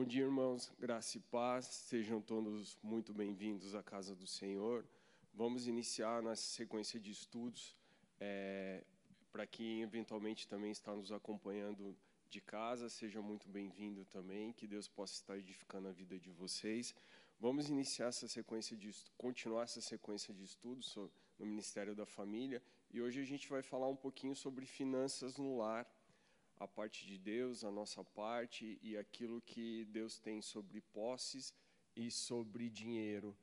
Bom dia, irmãos. Graça e paz. Sejam todos muito bem-vindos à casa do Senhor. Vamos iniciar nossa sequência de estudos. É, Para quem eventualmente também está nos acompanhando de casa, seja muito bem-vindo também. Que Deus possa estar edificando a vida de vocês. Vamos iniciar essa sequência de continuar essa sequência de estudos no Ministério da Família e hoje a gente vai falar um pouquinho sobre finanças no lar a parte de Deus, a nossa parte e aquilo que Deus tem sobre posses e sobre dinheiro,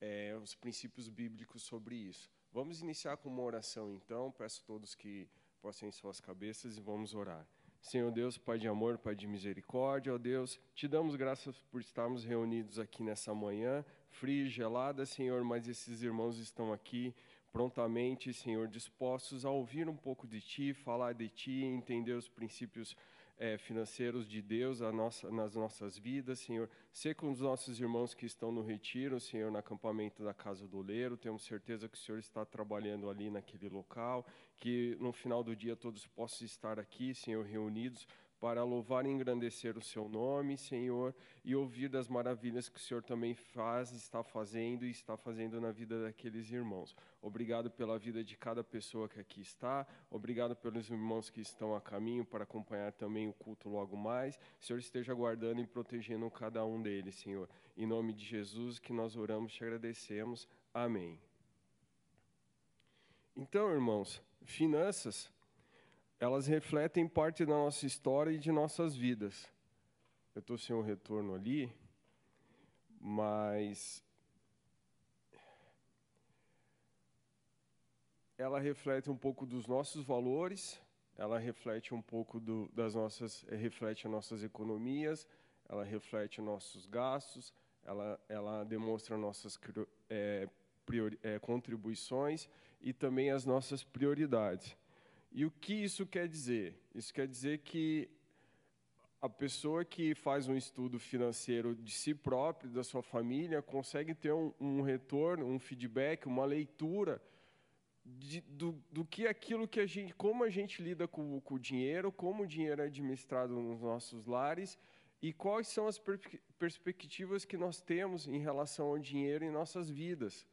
é, os princípios bíblicos sobre isso. Vamos iniciar com uma oração então, peço a todos que possam em suas cabeças e vamos orar. Senhor Deus, Pai de amor, Pai de misericórdia, ó Deus, te damos graças por estarmos reunidos aqui nessa manhã, fria e gelada, Senhor, mas esses irmãos estão aqui prontamente, Senhor, dispostos a ouvir um pouco de Ti, falar de Ti, entender os princípios é, financeiros de Deus nossa, nas nossas vidas, Senhor. Ser com os nossos irmãos que estão no retiro, Senhor, no acampamento da Casa do Oleiro. Temos certeza que o Senhor está trabalhando ali naquele local, que no final do dia todos possam estar aqui, Senhor, reunidos para louvar e engrandecer o seu nome, Senhor, e ouvir das maravilhas que o Senhor também faz, está fazendo e está fazendo na vida daqueles irmãos. Obrigado pela vida de cada pessoa que aqui está, obrigado pelos irmãos que estão a caminho para acompanhar também o culto logo mais. O Senhor esteja guardando e protegendo cada um deles, Senhor. Em nome de Jesus que nós oramos te agradecemos. Amém. Então, irmãos, finanças elas refletem parte da nossa história e de nossas vidas. Eu estou sem um retorno ali, mas ela reflete um pouco dos nossos valores, ela reflete um pouco do, das nossas, reflete as nossas economias, ela reflete nossos gastos, ela, ela demonstra nossas é, priori, é, contribuições e também as nossas prioridades. E o que isso quer dizer? Isso quer dizer que a pessoa que faz um estudo financeiro de si próprio, da sua família, consegue ter um, um retorno, um feedback, uma leitura de, do, do que aquilo que a gente, como a gente lida com, com o dinheiro, como o dinheiro é administrado nos nossos lares e quais são as per perspectivas que nós temos em relação ao dinheiro em nossas vidas,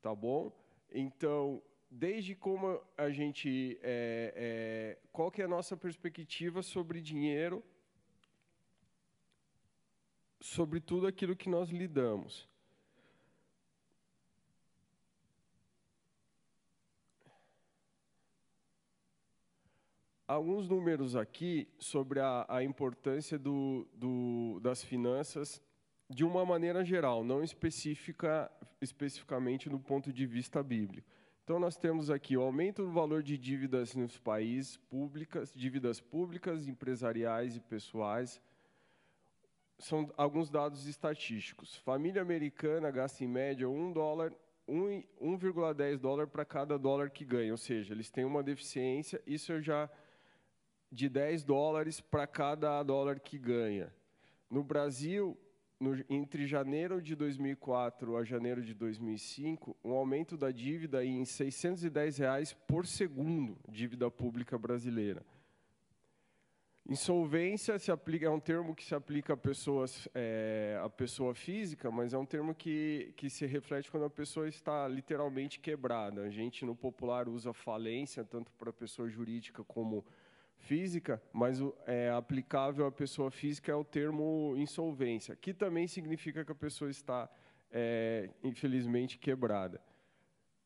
tá bom? Então, desde como a gente, é, é, qual que é a nossa perspectiva sobre dinheiro, sobre tudo aquilo que nós lidamos. Alguns números aqui sobre a, a importância do, do, das finanças de uma maneira geral, não específica, especificamente do ponto de vista bíblico. Então, nós temos aqui o aumento do valor de dívidas nos países públicas, dívidas públicas, empresariais e pessoais. São alguns dados estatísticos. Família americana gasta em média 1 dólar 1,10 dólar para cada dólar que ganha, ou seja, eles têm uma deficiência, isso é já de 10 dólares para cada dólar que ganha. No Brasil, no, entre janeiro de 2004 a janeiro de 2005, um aumento da dívida em 610 reais por segundo, dívida pública brasileira. Insolvência se aplica, é um termo que se aplica a pessoas, é, a pessoa física, mas é um termo que, que se reflete quando a pessoa está literalmente quebrada. A gente no popular usa falência tanto para pessoa jurídica como física, mas é aplicável à pessoa física é o termo insolvência, que também significa que a pessoa está, é, infelizmente, quebrada.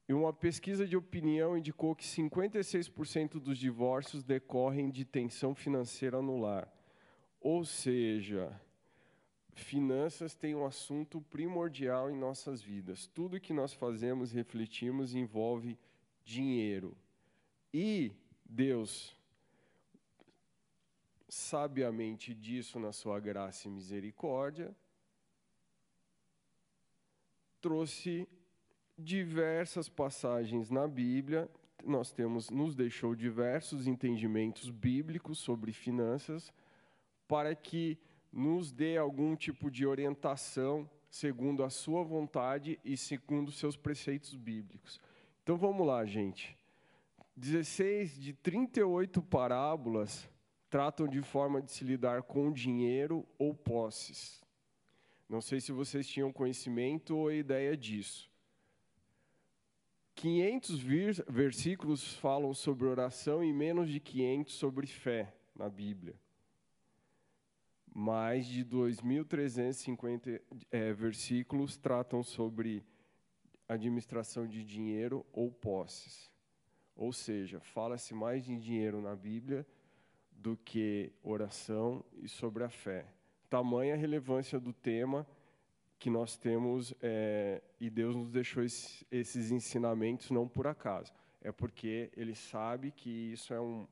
E uma pesquisa de opinião indicou que 56% dos divórcios decorrem de tensão financeira no lar. Ou seja, finanças têm um assunto primordial em nossas vidas. Tudo que nós fazemos, refletimos, envolve dinheiro. E Deus sabiamente disso na sua graça e misericórdia, trouxe diversas passagens na Bíblia. Nós temos, nos deixou diversos entendimentos bíblicos sobre finanças para que nos dê algum tipo de orientação segundo a sua vontade e segundo seus preceitos bíblicos. Então vamos lá, gente. 16 de 38 parábolas tratam de forma de se lidar com dinheiro ou posses. Não sei se vocês tinham conhecimento ou ideia disso. 500 versículos falam sobre oração e menos de 500 sobre fé na Bíblia. Mais de 2.350 é, versículos tratam sobre administração de dinheiro ou posses. Ou seja, fala-se mais de dinheiro na Bíblia do que oração e sobre a fé. Tamanha a relevância do tema que nós temos, é, e Deus nos deixou esse, esses ensinamentos não por acaso, é porque Ele sabe que isso é um,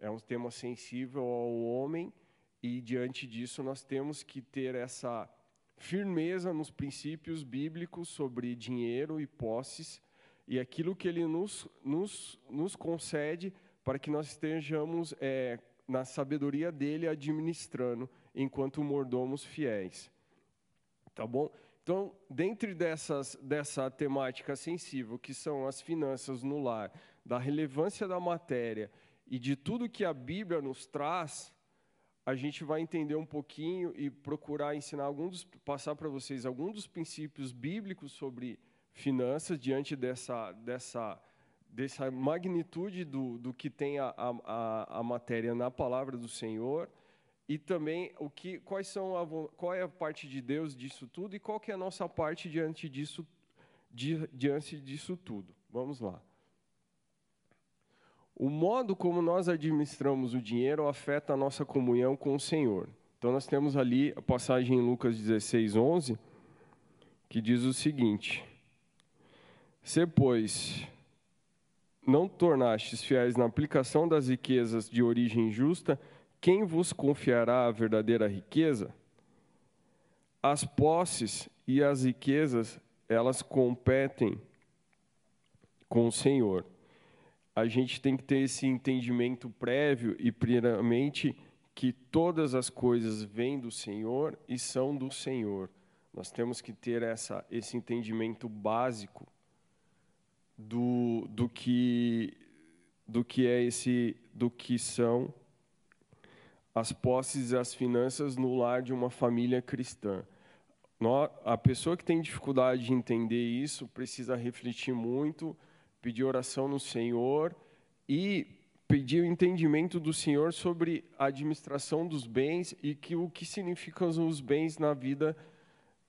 é um tema sensível ao homem, e diante disso nós temos que ter essa firmeza nos princípios bíblicos sobre dinheiro e posses, e aquilo que Ele nos, nos, nos concede para que nós estejamos é, na sabedoria dele administrando enquanto mordomos fiéis. Tá bom? Então, dentre dessas, dessa temática sensível, que são as finanças no lar, da relevância da matéria e de tudo que a Bíblia nos traz, a gente vai entender um pouquinho e procurar ensinar alguns, passar para vocês alguns dos princípios bíblicos sobre finanças diante dessa, dessa, dessa magnitude do, do que tem a, a, a matéria na palavra do Senhor e também o que, quais são a, qual é a parte de Deus disso tudo e qual que é a nossa parte diante disso, di, diante disso tudo. Vamos lá. O modo como nós administramos o dinheiro afeta a nossa comunhão com o Senhor. Então nós temos ali a passagem em Lucas 16, 11, que diz o seguinte: Se, pois, não tornastes fiéis na aplicação das riquezas de origem justa, quem vos confiará a verdadeira riqueza? As posses e as riquezas, elas competem com o Senhor. A gente tem que ter esse entendimento prévio e, primeiramente, que todas as coisas vêm do Senhor e são do Senhor. Nós temos que ter essa, esse entendimento básico do, do, que, do que é esse, do que são as posses e as finanças no lar de uma família cristã. A pessoa que tem dificuldade de entender isso precisa refletir muito, pedir oração no Senhor e pedir o entendimento do Senhor sobre a administração dos bens e que o que significam os bens na vida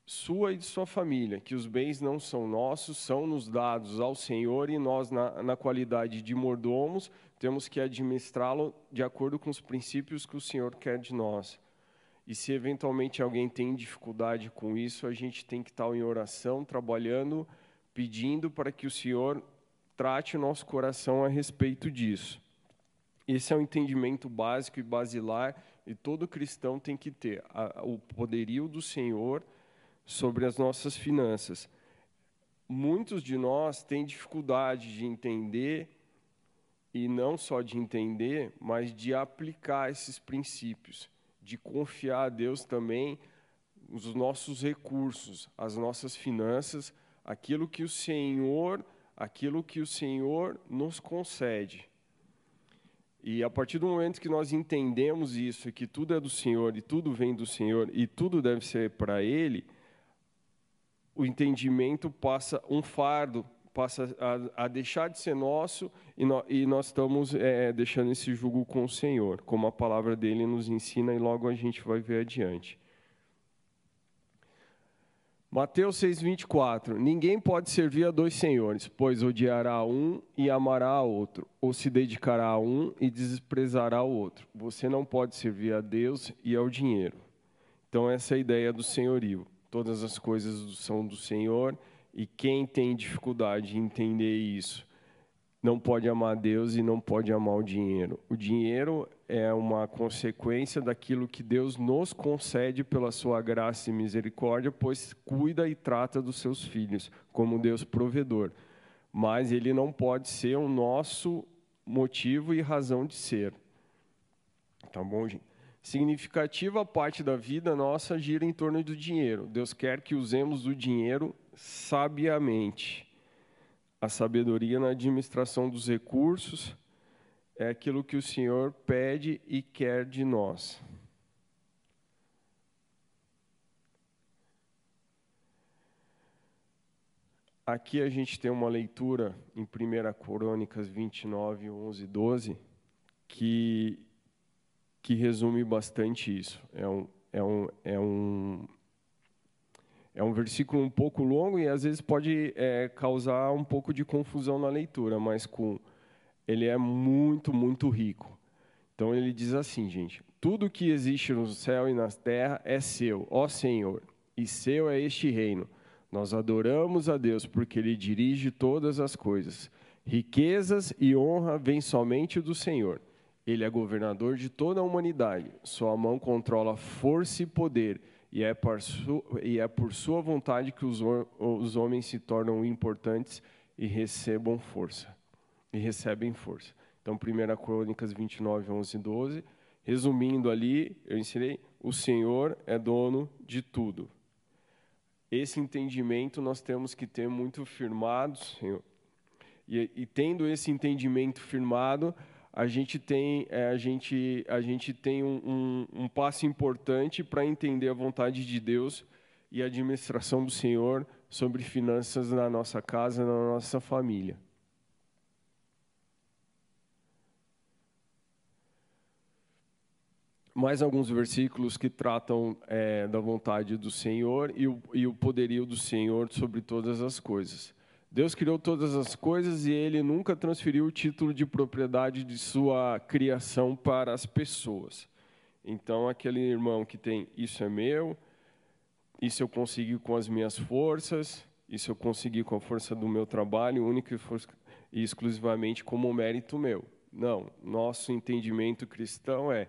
sua e de sua família, que os bens não são nossos, são nos dados ao Senhor e nós, na, na qualidade de mordomos, temos que administrá-lo de acordo com os princípios que o Senhor quer de nós. E se eventualmente alguém tem dificuldade com isso, a gente tem que estar em oração, trabalhando, pedindo para que o Senhor trate o nosso coração a respeito disso. Esse é o entendimento básico e basilar e todo cristão tem que ter o poderio do Senhor sobre as nossas finanças. Muitos de nós têm dificuldade de entender, e não só de entender, mas de aplicar esses princípios, de confiar a Deus também os nossos recursos, as nossas finanças, aquilo que o Senhor, aquilo que o Senhor nos concede. E a partir do momento que nós entendemos isso, que tudo é do Senhor e tudo vem do Senhor e tudo deve ser para Ele, o entendimento passa um fardo, passa a, a deixar de ser nosso e, no, e nós estamos é, deixando esse jugo com o Senhor, como a palavra dele nos ensina e logo a gente vai ver adiante. Mateus 6,24: Ninguém pode servir a dois senhores, pois odiará um e amará a outro, ou se dedicará a um e desprezará o outro. Você não pode servir a Deus e ao dinheiro. Então, essa é a ideia do senhorio todas as coisas são do Senhor, e quem tem dificuldade de entender isso não pode amar Deus e não pode amar o dinheiro. O dinheiro é uma consequência daquilo que Deus nos concede pela sua graça e misericórdia, pois cuida e trata dos seus filhos como Deus provedor. Mas ele não pode ser o nosso motivo e razão de ser. Tá bom, gente? Significativa parte da vida nossa gira em torno do dinheiro. Deus quer que usemos o dinheiro sabiamente. A sabedoria na administração dos recursos é aquilo que o Senhor pede e quer de nós. Aqui a gente tem uma leitura em 1 Crônicas 29, 11 e 12, que, que resume bastante isso. É um, é, um, é, um, é um versículo um pouco longo e às vezes pode é, causar um pouco de confusão na leitura, mas com ele é muito, muito rico. Então ele diz assim, gente: Tudo que existe no céu e na terra é seu, ó Senhor, e seu é este reino nós adoramos a Deus porque Ele dirige todas as coisas. Riquezas e honra vêm somente do Senhor. Ele é governador de toda a humanidade. Sua mão controla força e poder, e é e é por sua vontade que os, os homens se tornam importantes e recebam força. E recebem força. Então, 1 Crônicas 29, 11 e 12. Resumindo ali, eu ensinei: o Senhor é dono de tudo esse entendimento nós temos que ter muito firmado, Senhor. E, e tendo esse entendimento firmado, a gente tem, é, a gente, a gente tem um, um, um passo importante para entender a vontade de Deus e a administração do Senhor sobre finanças na nossa casa, na nossa família. mais alguns versículos que tratam é, da vontade do Senhor e o, e o poderio do Senhor sobre todas as coisas. Deus criou todas as coisas e ele nunca transferiu o título de propriedade de sua criação para as pessoas. Então, aquele irmão que tem isso é meu, isso eu consegui com as minhas forças, isso eu consegui com a força do meu trabalho, único e exclusivamente como mérito meu. Não, nosso entendimento cristão é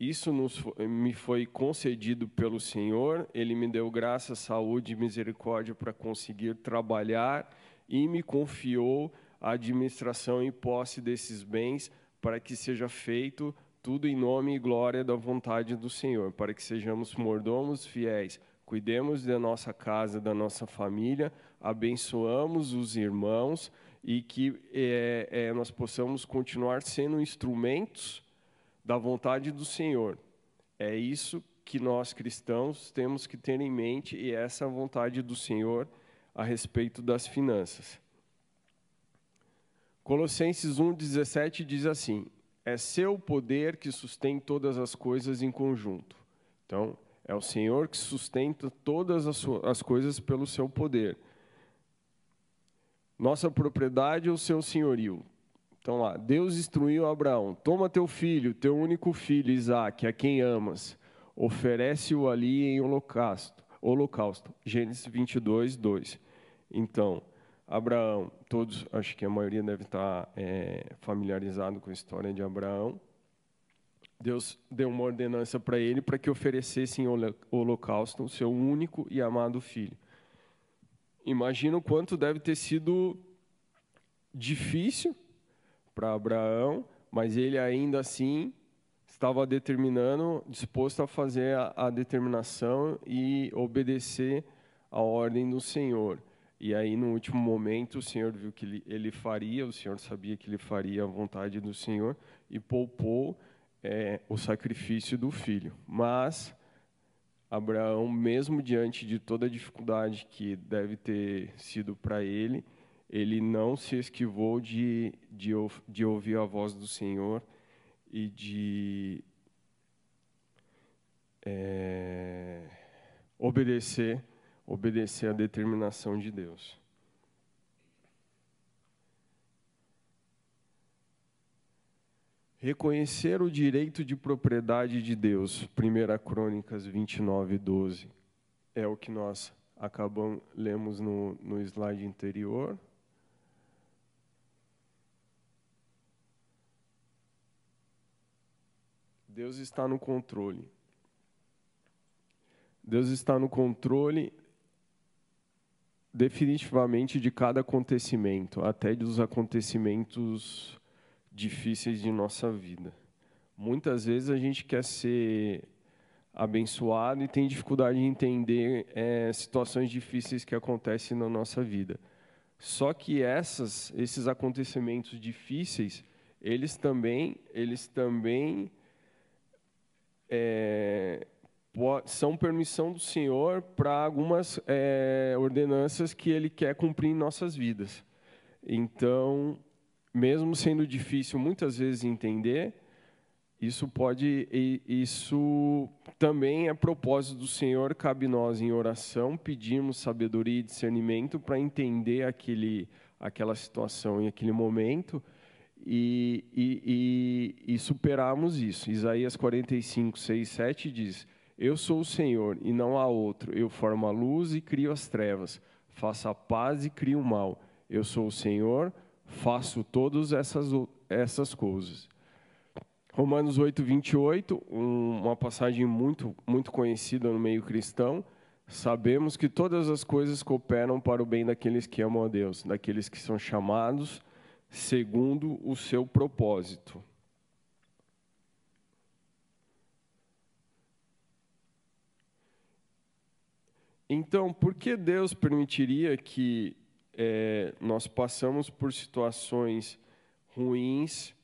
isso nos, me foi concedido pelo Senhor, Ele me deu graça, saúde e misericórdia para conseguir trabalhar e me confiou a administração e posse desses bens para que seja feito tudo em nome e glória da vontade do Senhor, para que sejamos mordomos fiéis, cuidemos da nossa casa, da nossa família, abençoamos os irmãos e que é, é, nós possamos continuar sendo instrumentos da vontade do Senhor. É isso que nós cristãos temos que ter em mente e é essa vontade do Senhor a respeito das finanças. Colossenses 1:17 diz assim: É seu poder que sustém todas as coisas em conjunto. Então, é o Senhor que sustenta todas as, as coisas pelo seu poder. Nossa propriedade é o seu senhorio. Então lá, Deus instruiu Abraão: toma teu filho, teu único filho, Isaque, a quem amas, oferece-o ali em holocausto. holocausto. Gênesis 22, 2. Então, Abraão, todos, acho que a maioria deve estar é, familiarizado com a história de Abraão. Deus deu uma ordenança para ele para que oferecesse em holocausto o seu único e amado filho. Imagina o quanto deve ter sido difícil para Abraão, mas ele ainda assim estava determinando, disposto a fazer a, a determinação e obedecer a ordem do Senhor. E aí, no último momento, o Senhor viu que ele, ele faria, o Senhor sabia que ele faria a vontade do Senhor e poupou é, o sacrifício do filho. Mas Abraão, mesmo diante de toda a dificuldade que deve ter sido para ele, ele não se esquivou de, de, de ouvir a voz do Senhor e de é, obedecer, obedecer à determinação de Deus. Reconhecer o direito de propriedade de Deus, 1 Crônicas 29, 12, é o que nós acabamos, lemos no, no slide anterior. Deus está no controle. Deus está no controle definitivamente de cada acontecimento, até dos acontecimentos difíceis de nossa vida. Muitas vezes a gente quer ser abençoado e tem dificuldade de entender é, situações difíceis que acontecem na nossa vida. Só que essas, esses acontecimentos difíceis, eles também, eles também é, são permissão do Senhor para algumas é, ordenanças que Ele quer cumprir em nossas vidas. Então, mesmo sendo difícil muitas vezes entender, isso pode, isso também é propósito do Senhor. Cabe nós em oração pedirmos sabedoria e discernimento para entender aquele, aquela situação em aquele momento e, e, e, e superarmos isso. Isaías 45, 6, 7 diz: Eu sou o Senhor e não há outro. Eu formo a luz e crio as trevas. Faço a paz e crio o mal. Eu sou o Senhor, faço todas essas, essas coisas. Romanos 8, 28, um, uma passagem muito, muito conhecida no meio cristão. Sabemos que todas as coisas cooperam para o bem daqueles que amam a Deus, daqueles que são chamados segundo o seu propósito. Então, por que Deus permitiria que é, nós passamos por situações ruins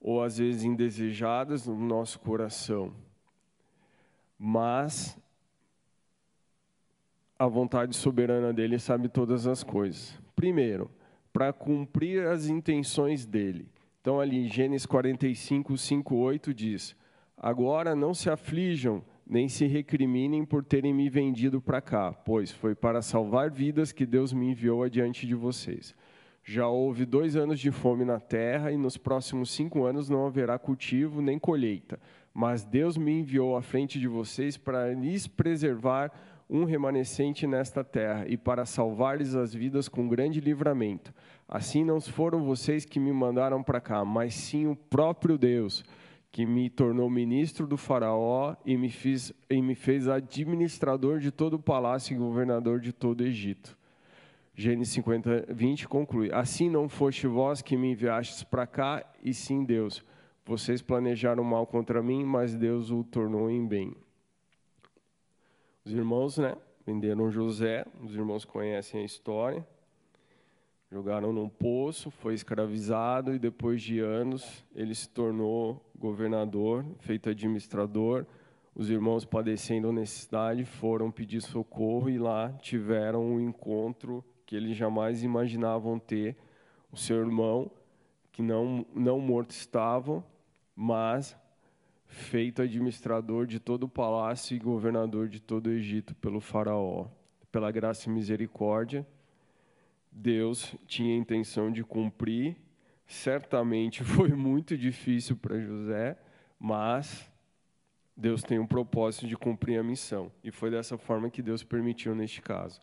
ou às vezes indesejadas no nosso coração? Mas a vontade soberana dele sabe todas as coisas. Primeiro, para cumprir as intenções dele. Então, ali, Gênesis 45, 5, 8 diz: Agora não se aflijam, nem se recriminem por terem me vendido para cá, pois foi para salvar vidas que Deus me enviou adiante de vocês. Já houve dois anos de fome na terra, e nos próximos cinco anos não haverá cultivo nem colheita. Mas Deus me enviou à frente de vocês para lhes preservar um remanescente nesta terra e para salvar-lhes as vidas com grande livramento. Assim não foram vocês que me mandaram para cá, mas sim o próprio Deus, que me tornou ministro do Faraó e me, fiz, e me fez administrador de todo o palácio e governador de todo o Egito. Gênesis 50, 20 conclui: Assim não foste vós que me enviastes para cá, e sim Deus. Vocês planejaram mal contra mim, mas Deus o tornou em bem. Os irmãos, né, venderam José, os irmãos conhecem a história. Jogaram num poço, foi escravizado e depois de anos ele se tornou governador, feito administrador. Os irmãos padecendo necessidade foram pedir socorro e lá tiveram um encontro que eles jamais imaginavam ter. O seu irmão, que não, não morto estava, mas feito administrador de todo o palácio e governador de todo o Egito pelo faraó. Pela graça e misericórdia, Deus tinha a intenção de cumprir. Certamente foi muito difícil para José, mas Deus tem um propósito de cumprir a missão. E foi dessa forma que Deus permitiu neste caso.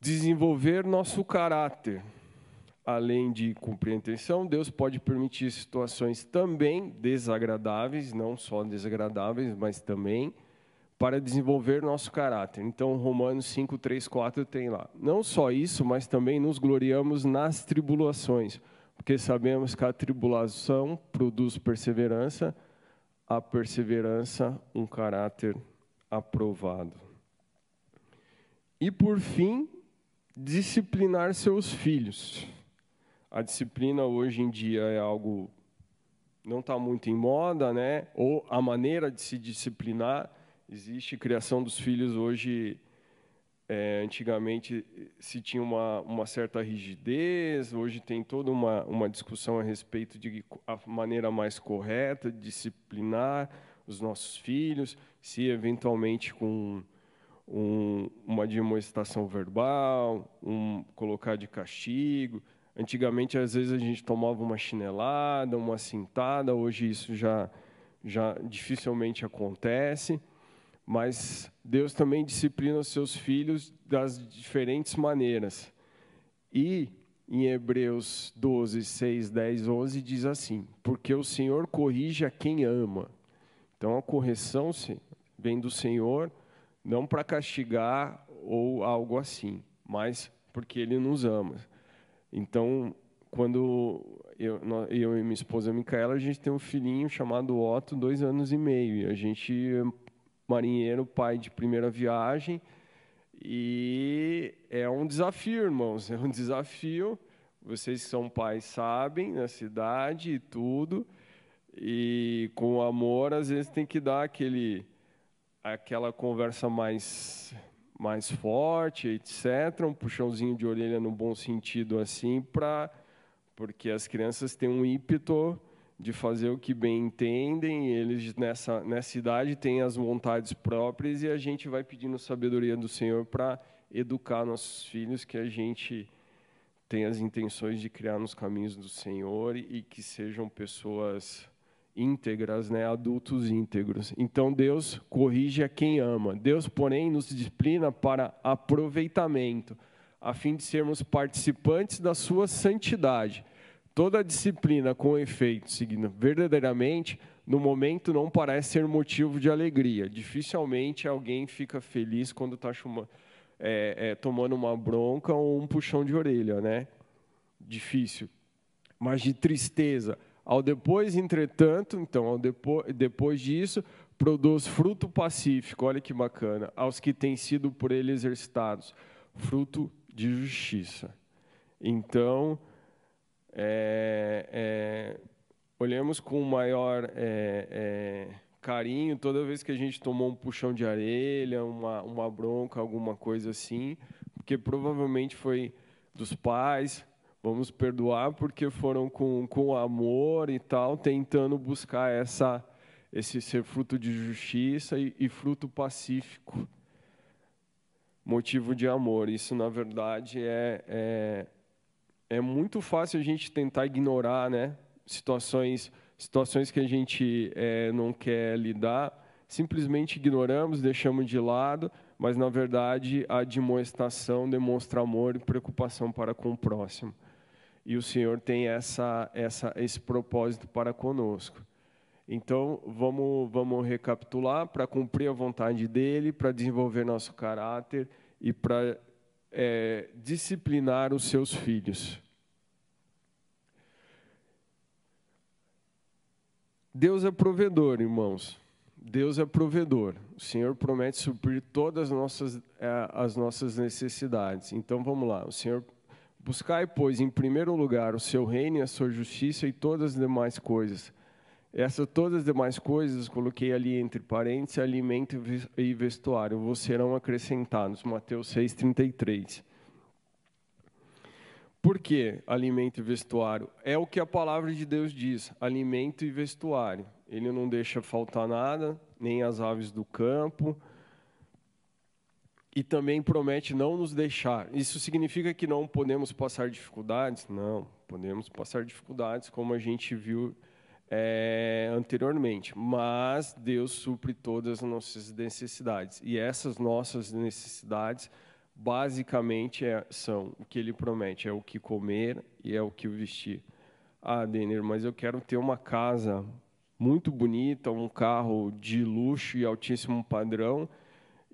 Desenvolver nosso caráter além de cumprir a intenção, Deus pode permitir situações também desagradáveis, não só desagradáveis, mas também para desenvolver nosso caráter. Então, Romanos 5, 3, 4 tem lá. Não só isso, mas também nos gloriamos nas tribulações, porque sabemos que a tribulação produz perseverança, a perseverança, um caráter aprovado. E, por fim, disciplinar seus filhos. A disciplina hoje em dia é algo não está muito em moda, né? Ou a maneira de se disciplinar existe criação dos filhos hoje. É, antigamente se tinha uma, uma certa rigidez, hoje tem toda uma, uma discussão a respeito de a maneira mais correta de disciplinar os nossos filhos, se eventualmente com um, uma demonstração verbal, um colocar de castigo. Antigamente, às vezes, a gente tomava uma chinelada, uma cintada, hoje isso já, já dificilmente acontece. Mas Deus também disciplina os seus filhos das diferentes maneiras. E em Hebreus 12, 6, 10, 11 diz assim: Porque o Senhor corrige a quem ama. Então a correção vem do Senhor, não para castigar ou algo assim, mas porque Ele nos ama. Então, quando eu, eu e minha esposa Micaela, a gente tem um filhinho chamado Otto, dois anos e meio. E a gente é marinheiro, pai de primeira viagem. E é um desafio, irmãos. É um desafio Vocês que são pais sabem, na cidade e tudo. E com amor, às vezes tem que dar aquele aquela conversa mais mais forte, etc, um puxãozinho de orelha no bom sentido assim, para porque as crianças têm um ímpeto de fazer o que bem entendem, eles nessa nessa idade têm as vontades próprias e a gente vai pedindo sabedoria do Senhor para educar nossos filhos que a gente tem as intenções de criar nos caminhos do Senhor e que sejam pessoas íntegras, né, adultos íntegros. Então Deus corrige a quem ama. Deus, porém, nos disciplina para aproveitamento, a fim de sermos participantes da sua santidade. Toda disciplina com efeito, seguindo verdadeiramente, no momento não parece ser motivo de alegria. Dificilmente alguém fica feliz quando está é, é, tomando uma bronca ou um puxão de orelha, né? Difícil. Mas de tristeza, ao depois, entretanto, então, ao depois, depois disso, produz fruto pacífico, olha que bacana, aos que têm sido por ele exercitados, fruto de justiça. Então, é, é, olhamos com maior é, é, carinho toda vez que a gente tomou um puxão de orelha, uma, uma bronca, alguma coisa assim, porque provavelmente foi dos pais, vamos perdoar porque foram com, com amor e tal, tentando buscar essa, esse ser fruto de justiça e, e fruto pacífico, motivo de amor. Isso, na verdade, é, é, é muito fácil a gente tentar ignorar né? situações, situações que a gente é, não quer lidar, simplesmente ignoramos, deixamos de lado, mas, na verdade, a demonstração demonstra amor e preocupação para com o próximo e o Senhor tem essa, essa, esse propósito para conosco. Então, vamos, vamos recapitular para cumprir a vontade dele, para desenvolver nosso caráter e para é, disciplinar os seus filhos. Deus é provedor, irmãos. Deus é provedor. O Senhor promete suprir todas as nossas, é, as nossas necessidades. Então, vamos lá. O Senhor Buscai, pois, em primeiro lugar o seu reino e a sua justiça e todas as demais coisas. Essas todas as demais coisas, coloquei ali entre parênteses, alimento e vestuário, vos serão acrescentados. Mateus 6,33. Por que alimento e vestuário? É o que a palavra de Deus diz, alimento e vestuário. Ele não deixa faltar nada, nem as aves do campo, e também promete não nos deixar. Isso significa que não podemos passar dificuldades? Não, podemos passar dificuldades, como a gente viu é, anteriormente. Mas Deus supre todas as nossas necessidades. E essas nossas necessidades, basicamente, é, são o que Ele promete: é o que comer e é o que vestir. Ah, Denner, mas eu quero ter uma casa muito bonita, um carro de luxo e altíssimo padrão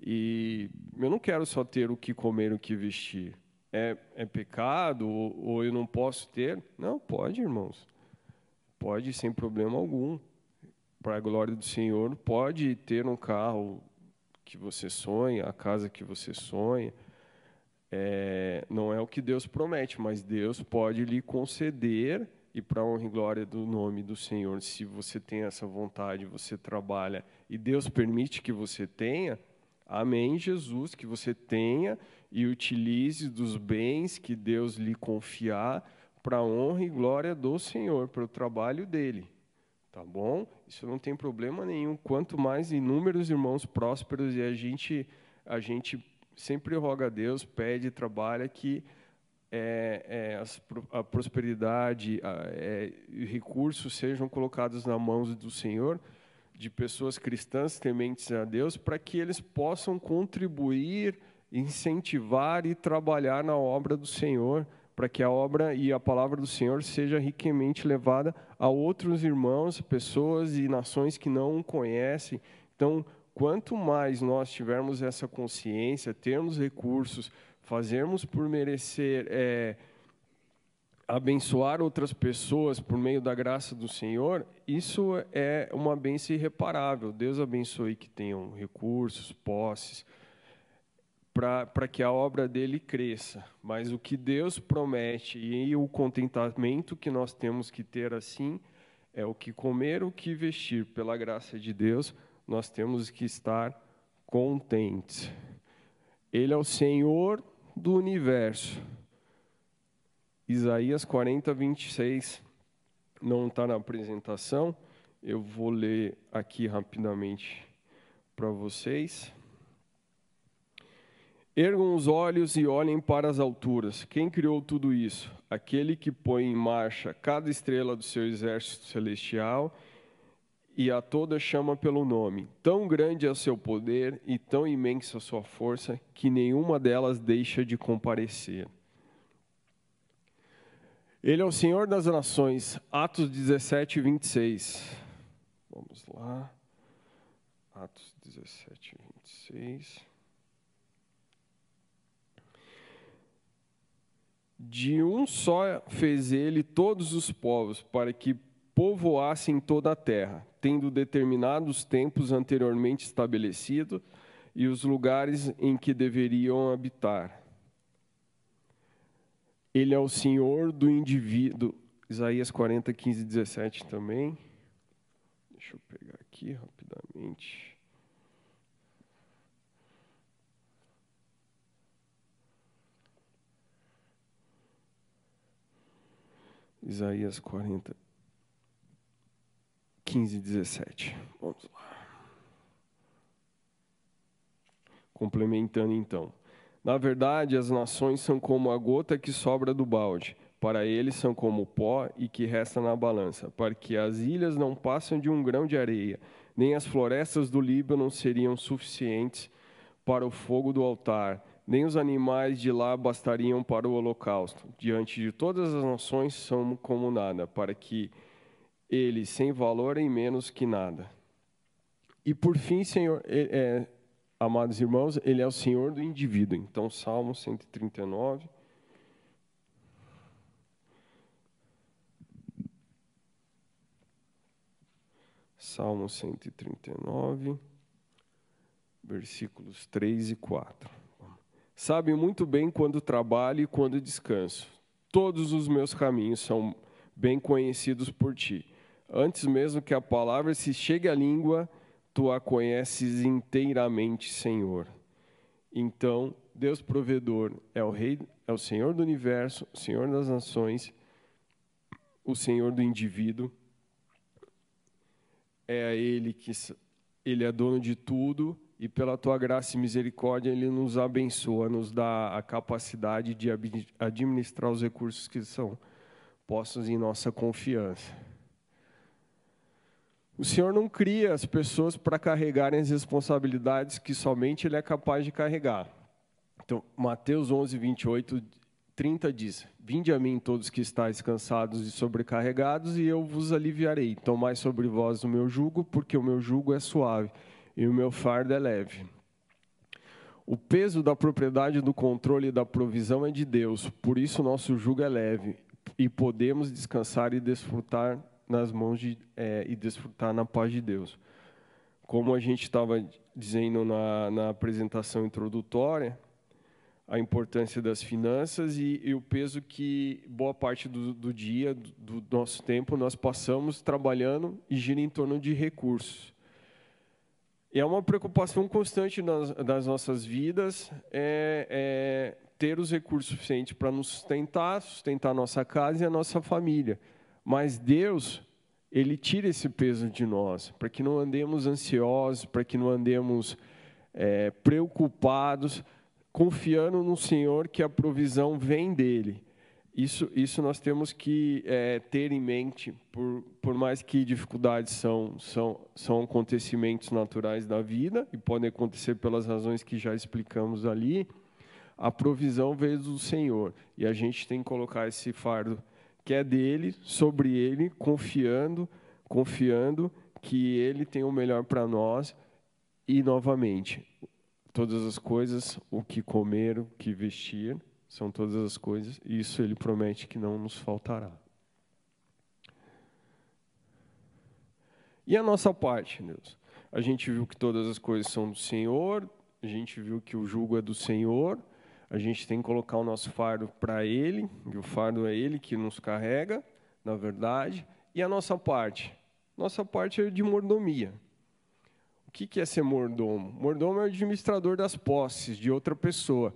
e eu não quero só ter o que comer, o que vestir. É, é pecado ou, ou eu não posso ter? Não, pode, irmãos. Pode sem problema algum. Para a glória do Senhor, pode ter um carro que você sonha, a casa que você sonha. É, não é o que Deus promete, mas Deus pode lhe conceder e para honra e glória do nome do Senhor, se você tem essa vontade, você trabalha e Deus permite que você tenha, Amém, Jesus, que você tenha e utilize dos bens que Deus lhe confiar para a honra e glória do Senhor, para o trabalho dele. Tá bom? Isso não tem problema nenhum. Quanto mais inúmeros irmãos prósperos e a gente a gente sempre roga a Deus, pede, trabalha que é, é, a prosperidade, e é, recursos sejam colocados nas mãos do Senhor de pessoas cristãs tementes a Deus para que eles possam contribuir, incentivar e trabalhar na obra do Senhor, para que a obra e a palavra do Senhor seja riquamente levada a outros irmãos, pessoas e nações que não o conhecem. Então, quanto mais nós tivermos essa consciência, termos recursos, fazermos por merecer é, abençoar outras pessoas por meio da graça do Senhor, isso é uma bênção irreparável. Deus abençoe que tenham recursos, posses, para que a obra dele cresça. Mas o que Deus promete e o contentamento que nós temos que ter assim é o que comer, o que vestir. Pela graça de Deus, nós temos que estar contentes. Ele é o Senhor do universo. Isaías 40, 26 não está na apresentação. Eu vou ler aqui rapidamente para vocês. Ergam os olhos e olhem para as alturas. Quem criou tudo isso? Aquele que põe em marcha cada estrela do seu exército celestial e a toda chama pelo nome. Tão grande é o seu poder e tão imensa a sua força que nenhuma delas deixa de comparecer. Ele é o Senhor das nações. Atos 17, 26. Vamos lá. Atos 17, 26. De um só fez ele todos os povos, para que povoassem toda a terra, tendo determinados tempos anteriormente estabelecidos e os lugares em que deveriam habitar. Ele é o Senhor do indivíduo. Isaías 40, 15 17 também. Deixa eu pegar aqui rapidamente. Isaías 40, 15 e 17. Vamos lá. Complementando então. Na verdade, as nações são como a gota que sobra do balde. Para eles são como pó e que resta na balança, para que as ilhas não passam de um grão de areia, nem as florestas do Líbano seriam suficientes para o fogo do altar, nem os animais de lá bastariam para o holocausto. Diante de todas as nações são como nada, para que eles sem valor em menos que nada. E por fim, Senhor, é, amados irmãos, Ele é o Senhor do indivíduo. Então, Salmo 139. Salmo 139, versículos 3 e 4. Sabe muito bem quando trabalho e quando descanso. Todos os meus caminhos são bem conhecidos por ti. Antes mesmo que a palavra se chegue à língua, tu a conheces inteiramente, Senhor. Então, Deus provedor é o rei, é o Senhor do universo, Senhor das nações, o Senhor do indivíduo. É a ele que ele é dono de tudo e pela tua graça e misericórdia ele nos abençoa, nos dá a capacidade de administrar os recursos que são postos em nossa confiança. O Senhor não cria as pessoas para carregarem as responsabilidades que somente Ele é capaz de carregar. Então, Mateus 11, 28, 30 diz: Vinde a mim todos que estáis cansados e sobrecarregados, e eu vos aliviarei. Tomai sobre vós o meu jugo, porque o meu jugo é suave e o meu fardo é leve. O peso da propriedade, do controle e da provisão é de Deus, por isso nosso jugo é leve e podemos descansar e desfrutar nas mãos de, é, e desfrutar na paz de Deus. Como a gente estava dizendo na, na apresentação introdutória, a importância das finanças e, e, o peso que boa parte do, do dia, do, do nosso tempo, nós passamos trabalhando e gira em torno de recursos. E é uma preocupação constante nas, das nossas vidas é, é ter os recursos suficientes para nos sustentar, sustentar a nossa casa e a nossa família. Mas Deus, Ele tira esse peso de nós, para que não andemos ansiosos, para que não andemos é, preocupados, confiando no Senhor que a provisão vem dEle. Isso, isso nós temos que é, ter em mente, por, por mais que dificuldades são, são, são acontecimentos naturais da vida e podem acontecer pelas razões que já explicamos ali, a provisão veio do Senhor e a gente tem que colocar esse fardo que é dele, sobre ele, confiando, confiando que ele tem o melhor para nós e novamente todas as coisas, o que comer, o que vestir são todas as coisas, e isso ele promete que não nos faltará. E a nossa parte, Deus? A gente viu que todas as coisas são do Senhor, a gente viu que o jugo é do Senhor, a gente tem que colocar o nosso fardo para Ele, e o fardo é Ele que nos carrega, na verdade, e a nossa parte. Nossa parte é de mordomia. O que é ser mordomo? Mordomo é o administrador das posses de outra pessoa.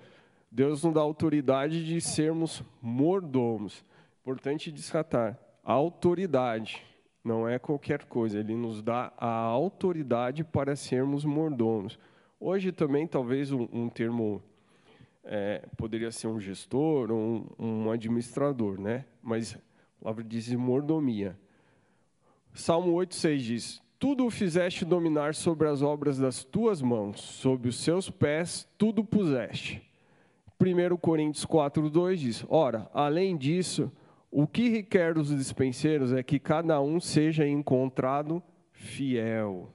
Deus nos dá autoridade de sermos mordomos. Importante descartar. A autoridade não é qualquer coisa. Ele nos dá a autoridade para sermos mordomos. Hoje também talvez um, um termo é, poderia ser um gestor ou um, um, administrador, né? Mas a palavra diz mordomia. Salmo 8,6 diz: Tudo o fizeste dominar sobre as obras das tuas mãos, sob os seus pés tudo puseste. 1 Coríntios 4,2 diz: Ora, além disso, o que requer dos dispenseiros é que cada um seja encontrado fiel.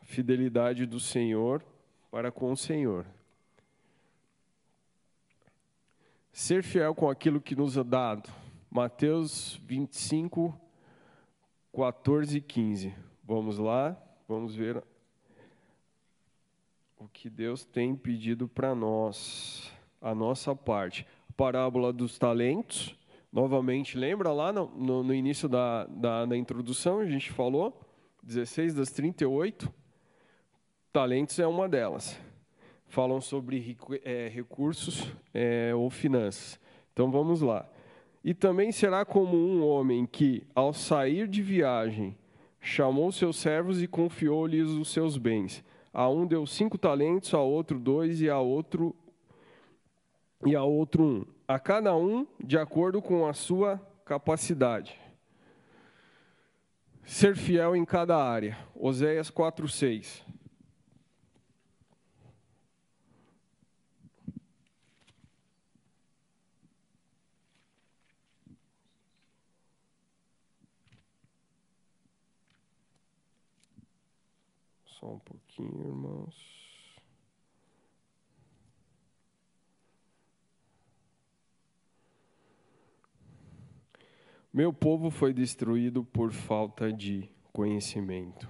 A fidelidade do Senhor para com o Senhor. Ser fiel com aquilo que nos é dado. Mateus 25, 14 e 15. Vamos lá, vamos ver o que Deus tem pedido para nós, a nossa parte. Parábola dos talentos, novamente, lembra lá no, no, no início da, da, da introdução, a gente falou, 16 das 38, talentos é uma delas falam sobre é, recursos é, ou finanças. Então vamos lá. E também será como um homem que, ao sair de viagem, chamou seus servos e confiou-lhes os seus bens. A um deu cinco talentos, a outro dois e a outro e a outro um. A cada um de acordo com a sua capacidade. Ser fiel em cada área. Oséias 4:6. Só um pouquinho, irmãos. Meu povo foi destruído por falta de conhecimento.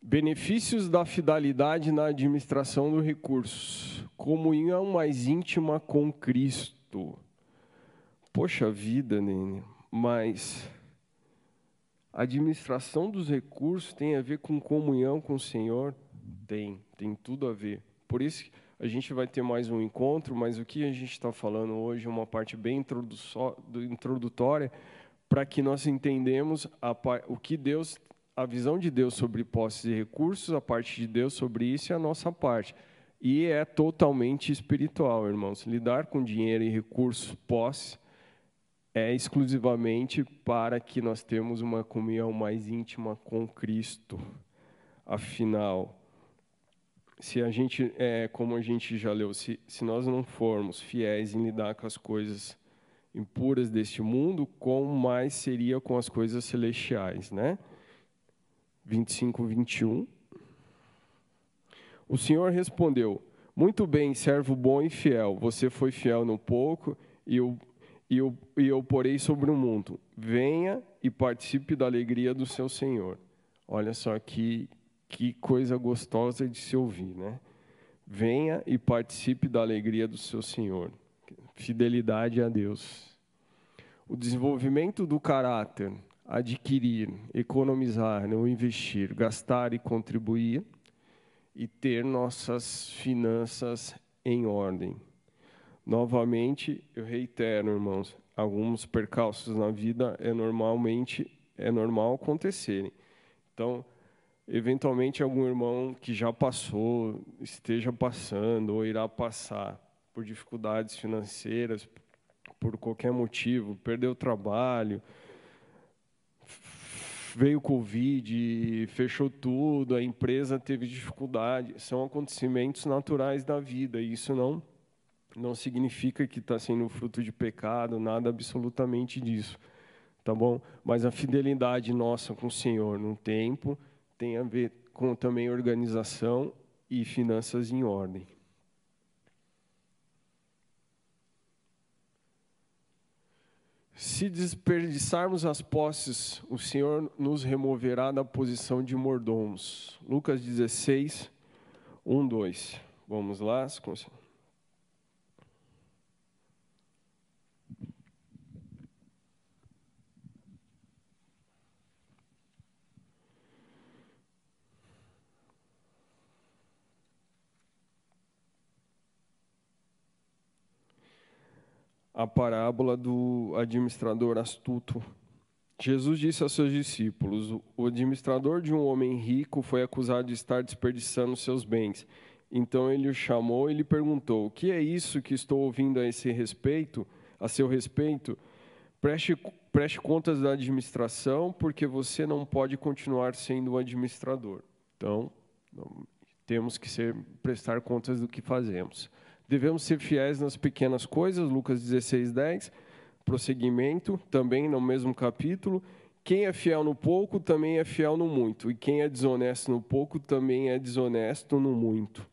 Benefícios da fidelidade na administração do recurso. Comunhão mais íntima com Cristo. Poxa vida, Nene, mas a administração dos recursos tem a ver com comunhão com o Senhor? Tem, tem tudo a ver. Por isso a gente vai ter mais um encontro, mas o que a gente está falando hoje é uma parte bem introdutória para que nós entendamos a, o que Deus, a visão de Deus sobre posses e recursos, a parte de Deus sobre isso e a nossa parte. E é totalmente espiritual, irmãos. Lidar com dinheiro e recursos, posses, é exclusivamente para que nós temos uma comunhão mais íntima com Cristo. Afinal, se a gente, é, como a gente já leu, se, se nós não formos fiéis em lidar com as coisas impuras deste mundo, como mais seria com as coisas celestiais, né? 25, 21. O Senhor respondeu: Muito bem, servo bom e fiel. Você foi fiel no pouco e eu e eu, e eu porei sobre o mundo. Venha e participe da alegria do seu Senhor. Olha só que, que coisa gostosa de se ouvir, né? Venha e participe da alegria do seu Senhor. Fidelidade a Deus. O desenvolvimento do caráter, adquirir, economizar, não investir, gastar e contribuir, e ter nossas finanças em ordem. Novamente, eu reitero, irmãos, alguns percalços na vida é normalmente é normal acontecerem. Então, eventualmente algum irmão que já passou, esteja passando ou irá passar por dificuldades financeiras, por qualquer motivo, perdeu o trabalho, veio o Covid, fechou tudo, a empresa teve dificuldade, são acontecimentos naturais da vida, e isso não não significa que está sendo fruto de pecado, nada absolutamente disso, tá bom? Mas a fidelidade nossa com o Senhor no tempo tem a ver com também organização e finanças em ordem. Se desperdiçarmos as posses, o Senhor nos removerá da posição de mordomos. Lucas 16, Um, dois. Vamos lá. A parábola do administrador astuto. Jesus disse aos seus discípulos: O administrador de um homem rico foi acusado de estar desperdiçando seus bens. Então ele o chamou e lhe perguntou: O que é isso que estou ouvindo a esse respeito, a seu respeito? Preste, preste contas da administração, porque você não pode continuar sendo o administrador. Então, temos que ser, prestar contas do que fazemos. Devemos ser fiéis nas pequenas coisas, Lucas 16, 10. Prosseguimento, também no mesmo capítulo. Quem é fiel no pouco também é fiel no muito. E quem é desonesto no pouco também é desonesto no muito.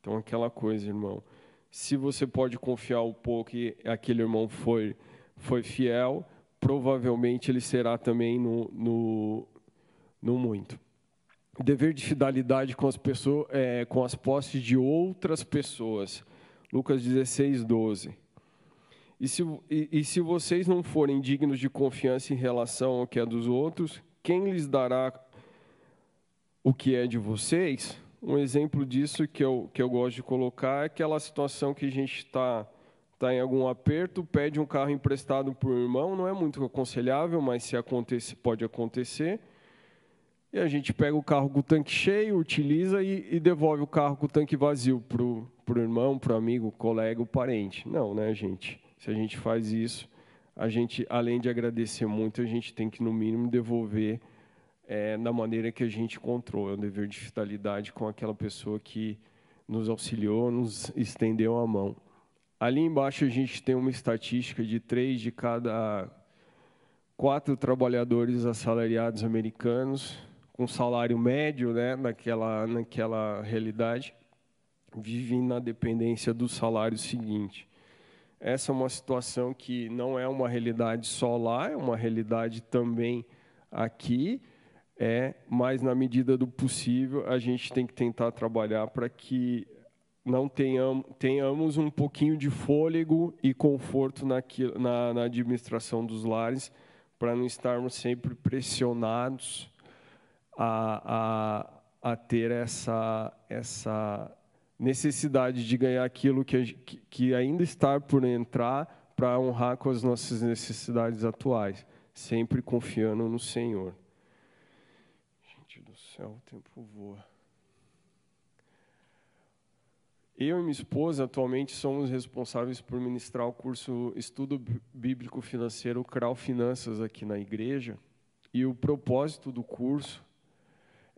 Então, aquela coisa, irmão. Se você pode confiar o pouco e aquele irmão foi, foi fiel, provavelmente ele será também no, no, no muito dever de fidelidade com as pessoas, é, com as posses de outras pessoas. Lucas 16, 12. E se, e, e se vocês não forem dignos de confiança em relação ao que é dos outros, quem lhes dará o que é de vocês? Um exemplo disso que eu, que eu gosto de colocar é aquela situação que a gente está tá em algum aperto, pede um carro emprestado para o irmão, não é muito aconselhável, mas se acontecer, pode acontecer. E a gente pega o carro com o tanque cheio, utiliza e, e devolve o carro com o tanque vazio para o irmão, para o amigo, colega, o parente. Não, né, gente? Se a gente faz isso, a gente, além de agradecer muito, a gente tem que, no mínimo, devolver é, da maneira que a gente controla. É um dever de fidelidade com aquela pessoa que nos auxiliou, nos estendeu a mão. Ali embaixo a gente tem uma estatística de três de cada quatro trabalhadores assalariados americanos com salário médio, né, naquela, naquela realidade, vivem na dependência do salário seguinte. Essa é uma situação que não é uma realidade só lá, é uma realidade também aqui, é, mas na medida do possível a gente tem que tentar trabalhar para que não tenhamos, tenhamos um pouquinho de fôlego e conforto na, na administração dos lares, para não estarmos sempre pressionados a, a, a ter essa, essa necessidade de ganhar aquilo que, que ainda está por entrar para honrar com as nossas necessidades atuais, sempre confiando no Senhor. Gente do céu, o tempo voa. Eu e minha esposa atualmente somos responsáveis por ministrar o curso Estudo Bíblico Financeiro CRAL Finanças aqui na igreja. E o propósito do curso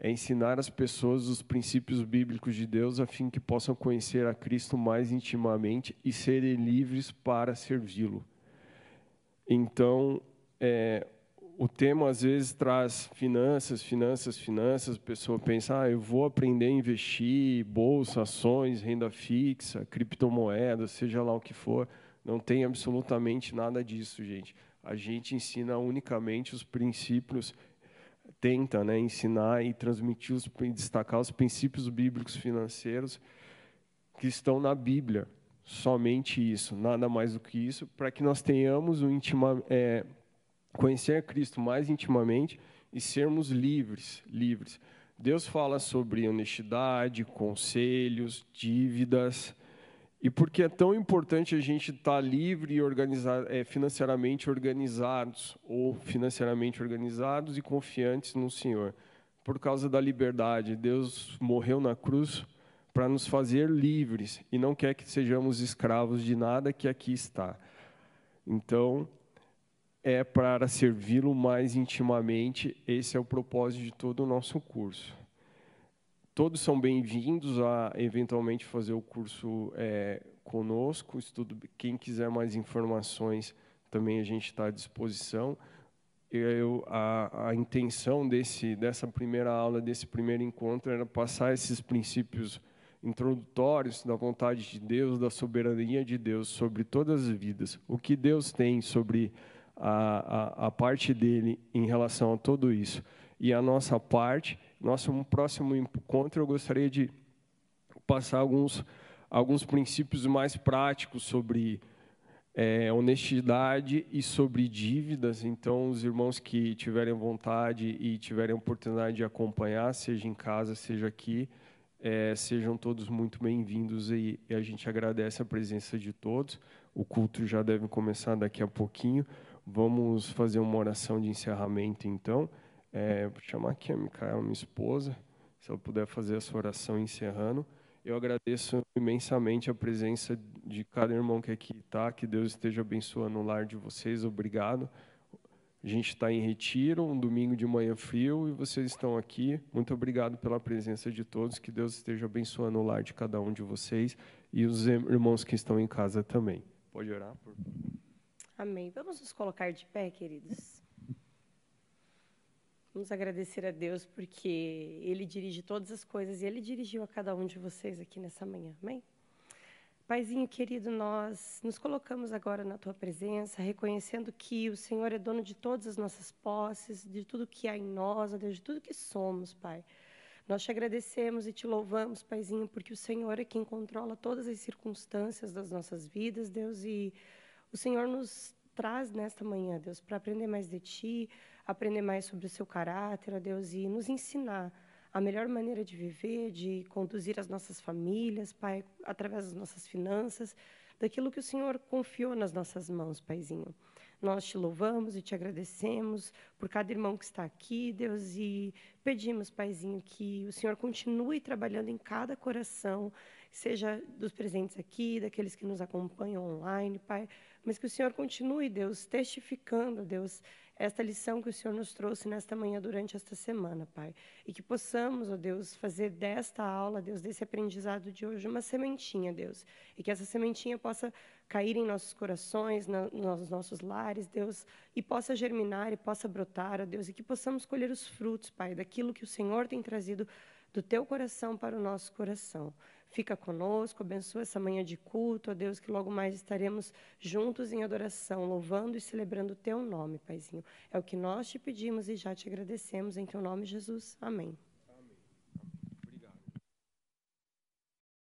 é ensinar as pessoas os princípios bíblicos de Deus a fim que possam conhecer a Cristo mais intimamente e serem livres para servi-lo. Então, é, o tema às vezes traz finanças, finanças, finanças. A pessoa pensa, ah, eu vou aprender a investir, bolsa, ações, renda fixa, criptomoedas, seja lá o que for. Não tem absolutamente nada disso, gente. A gente ensina unicamente os princípios tenta né, ensinar e transmitir, os, destacar os princípios bíblicos financeiros que estão na Bíblia. Somente isso, nada mais do que isso, para que nós tenhamos o intima, é, conhecer Cristo mais intimamente e sermos livres, livres. Deus fala sobre honestidade, conselhos, dívidas, e por que é tão importante a gente estar tá livre e organizar, é, financeiramente organizados, ou financeiramente organizados e confiantes no Senhor? Por causa da liberdade. Deus morreu na cruz para nos fazer livres e não quer que sejamos escravos de nada que aqui está. Então, é para servi-lo mais intimamente, esse é o propósito de todo o nosso curso todos são bem-vindos a eventualmente fazer o curso é, conosco. Estudo, quem quiser mais informações, também a gente está à disposição. Eu, a, a intenção desse, dessa primeira aula, desse primeiro encontro, era passar esses princípios introdutórios da vontade de Deus, da soberania de Deus sobre todas as vidas. O que Deus tem sobre a, a, a parte dele em relação a tudo isso. E a nossa parte nosso próximo encontro, eu gostaria de passar alguns, alguns princípios mais práticos sobre é, honestidade e sobre dívidas. Então, os irmãos que tiverem vontade e tiverem oportunidade de acompanhar, seja em casa, seja aqui, é, sejam todos muito bem-vindos e, e, a gente agradece a presença de todos. O culto já deve começar daqui a pouquinho. Vamos fazer uma oração de encerramento, então. É, vou chamar aqui a Micaela, minha esposa, se ela puder fazer essa oração encerrando. Eu agradeço imensamente a presença de cada irmão que aqui está. Que Deus esteja abençoando o lar de vocês. Obrigado. A gente está em retiro, um domingo de manhã frio, e vocês estão aqui. Muito obrigado pela presença de todos. Que Deus esteja abençoando o lar de cada um de vocês e os irmãos que estão em casa também. Pode orar, por. Amém. Vamos nos colocar de pé, queridos. Vamos agradecer a Deus porque Ele dirige todas as coisas e Ele dirigiu a cada um de vocês aqui nessa manhã. Amém? Paizinho querido, nós nos colocamos agora na tua presença, reconhecendo que o Senhor é dono de todas as nossas posses, de tudo que há em nós, Deus, de tudo que somos, Pai. Nós te agradecemos e te louvamos, Paizinho, porque o Senhor é quem controla todas as circunstâncias das nossas vidas, Deus, e o Senhor nos traz nesta manhã, Deus, para aprender mais de ti, aprender mais sobre o seu caráter, ó Deus, e nos ensinar a melhor maneira de viver, de conduzir as nossas famílias, Pai, através das nossas finanças, daquilo que o Senhor confiou nas nossas mãos, Paizinho. Nós te louvamos e te agradecemos por cada irmão que está aqui, Deus, e pedimos, Paizinho, que o Senhor continue trabalhando em cada coração, seja dos presentes aqui, daqueles que nos acompanham online, Pai, mas que o Senhor continue, Deus, testificando, Deus, esta lição que o Senhor nos trouxe nesta manhã durante esta semana, Pai. E que possamos, ó Deus, fazer desta aula, Deus, desse aprendizado de hoje, uma sementinha, Deus. E que essa sementinha possa cair em nossos corações, na, nos nossos lares, Deus, e possa germinar e possa brotar, ó Deus, e que possamos colher os frutos, Pai, daquilo que o Senhor tem trazido do teu coração para o nosso coração. Fica conosco, abençoa essa manhã de culto, ó Deus, que logo mais estaremos juntos em adoração, louvando e celebrando o teu nome, Paizinho. É o que nós te pedimos e já te agradecemos em teu nome, Jesus. Amém.